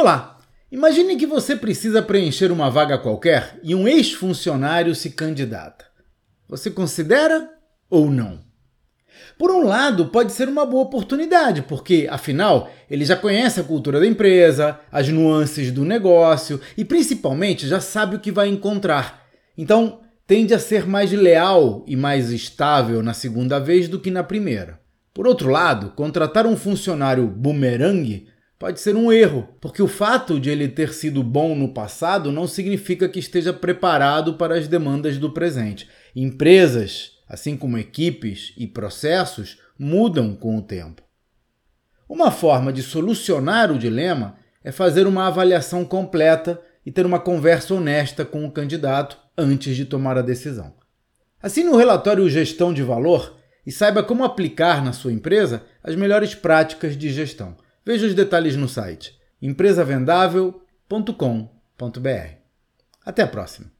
Olá! Imagine que você precisa preencher uma vaga qualquer e um ex-funcionário se candidata. Você considera ou não? Por um lado, pode ser uma boa oportunidade, porque, afinal, ele já conhece a cultura da empresa, as nuances do negócio e, principalmente, já sabe o que vai encontrar. Então, tende a ser mais leal e mais estável na segunda vez do que na primeira. Por outro lado, contratar um funcionário boomerang pode ser um erro, porque o fato de ele ter sido bom no passado não significa que esteja preparado para as demandas do presente. Empresas, assim como equipes e processos, mudam com o tempo. Uma forma de solucionar o dilema é fazer uma avaliação completa e ter uma conversa honesta com o candidato antes de tomar a decisão. Assine o relatório Gestão de Valor e saiba como aplicar na sua empresa as melhores práticas de gestão. Veja os detalhes no site empresavendável.com.br. Até a próxima!